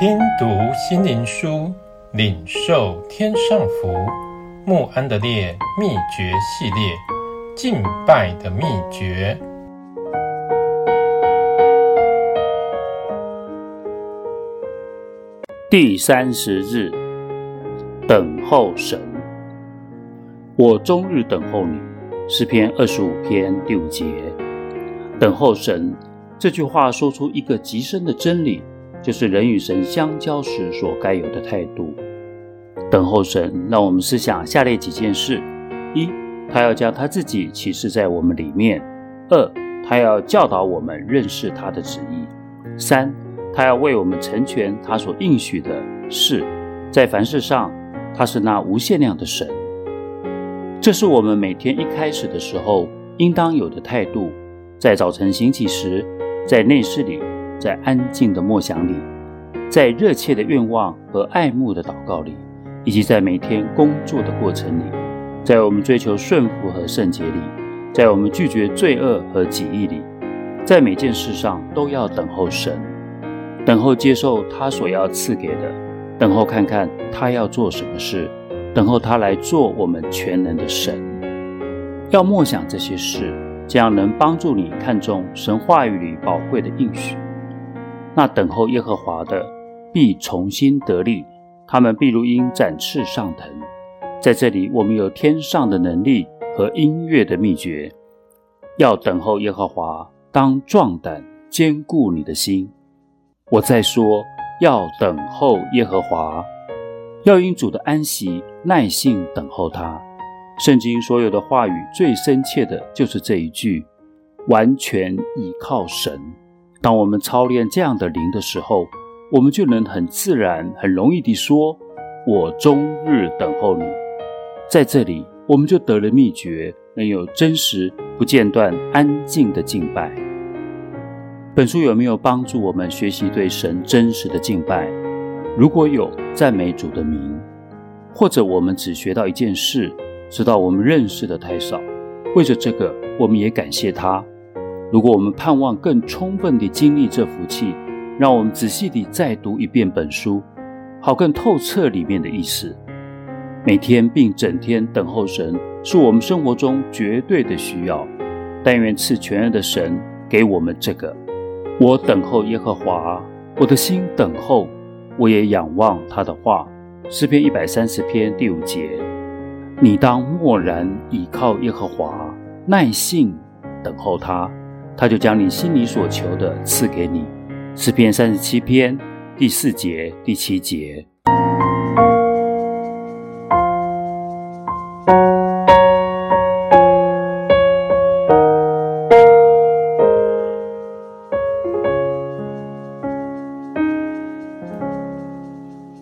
听读心灵书，领受天上福。穆安德烈秘诀系列，敬拜的秘诀。第三十日，等候神。我终日等候你。诗篇二十五篇第五节。等候神这句话说出一个极深的真理。就是人与神相交时所该有的态度。等候神，让我们思想下列几件事：一，他要将他自己启示在我们里面；二，他要教导我们认识他的旨意；三，他要为我们成全他所应许的事。在凡事上，他是那无限量的神。这是我们每天一开始的时候应当有的态度。在早晨醒起时，在内室里。在安静的默想里，在热切的愿望和爱慕的祷告里，以及在每天工作的过程里，在我们追求顺服和圣洁里，在我们拒绝罪恶和己意里，在每件事上都要等候神，等候接受他所要赐给的，等候看看他要做什么事，等候他来做我们全能的神。要默想这些事，这样能帮助你看重神话语里宝贵的应许。那等候耶和华的，必重新得力；他们必如鹰展翅上腾。在这里，我们有天上的能力和音乐的秘诀。要等候耶和华，当壮胆，坚固你的心。我再说，要等候耶和华，要因主的安息耐性等候他。圣经所有的话语最深切的就是这一句：完全倚靠神。当我们操练这样的灵的时候，我们就能很自然、很容易地说：“我终日等候你。”在这里，我们就得了秘诀，能有真实、不间断、安静的敬拜。本书有没有帮助我们学习对神真实的敬拜？如果有，赞美主的名；或者我们只学到一件事，知道我们认识的太少，为着这个，我们也感谢他。如果我们盼望更充分地经历这福气，让我们仔细地再读一遍本书，好更透彻里面的意思。每天并整天等候神，是我们生活中绝对的需要。但愿赐全能的神给我们这个。我等候耶和华，我的心等候，我也仰望他的话。诗篇一百三十篇第五节。你当默然倚靠耶和华，耐性等候他。他就将你心里所求的赐给你。诗篇三十七篇第四节、第七节。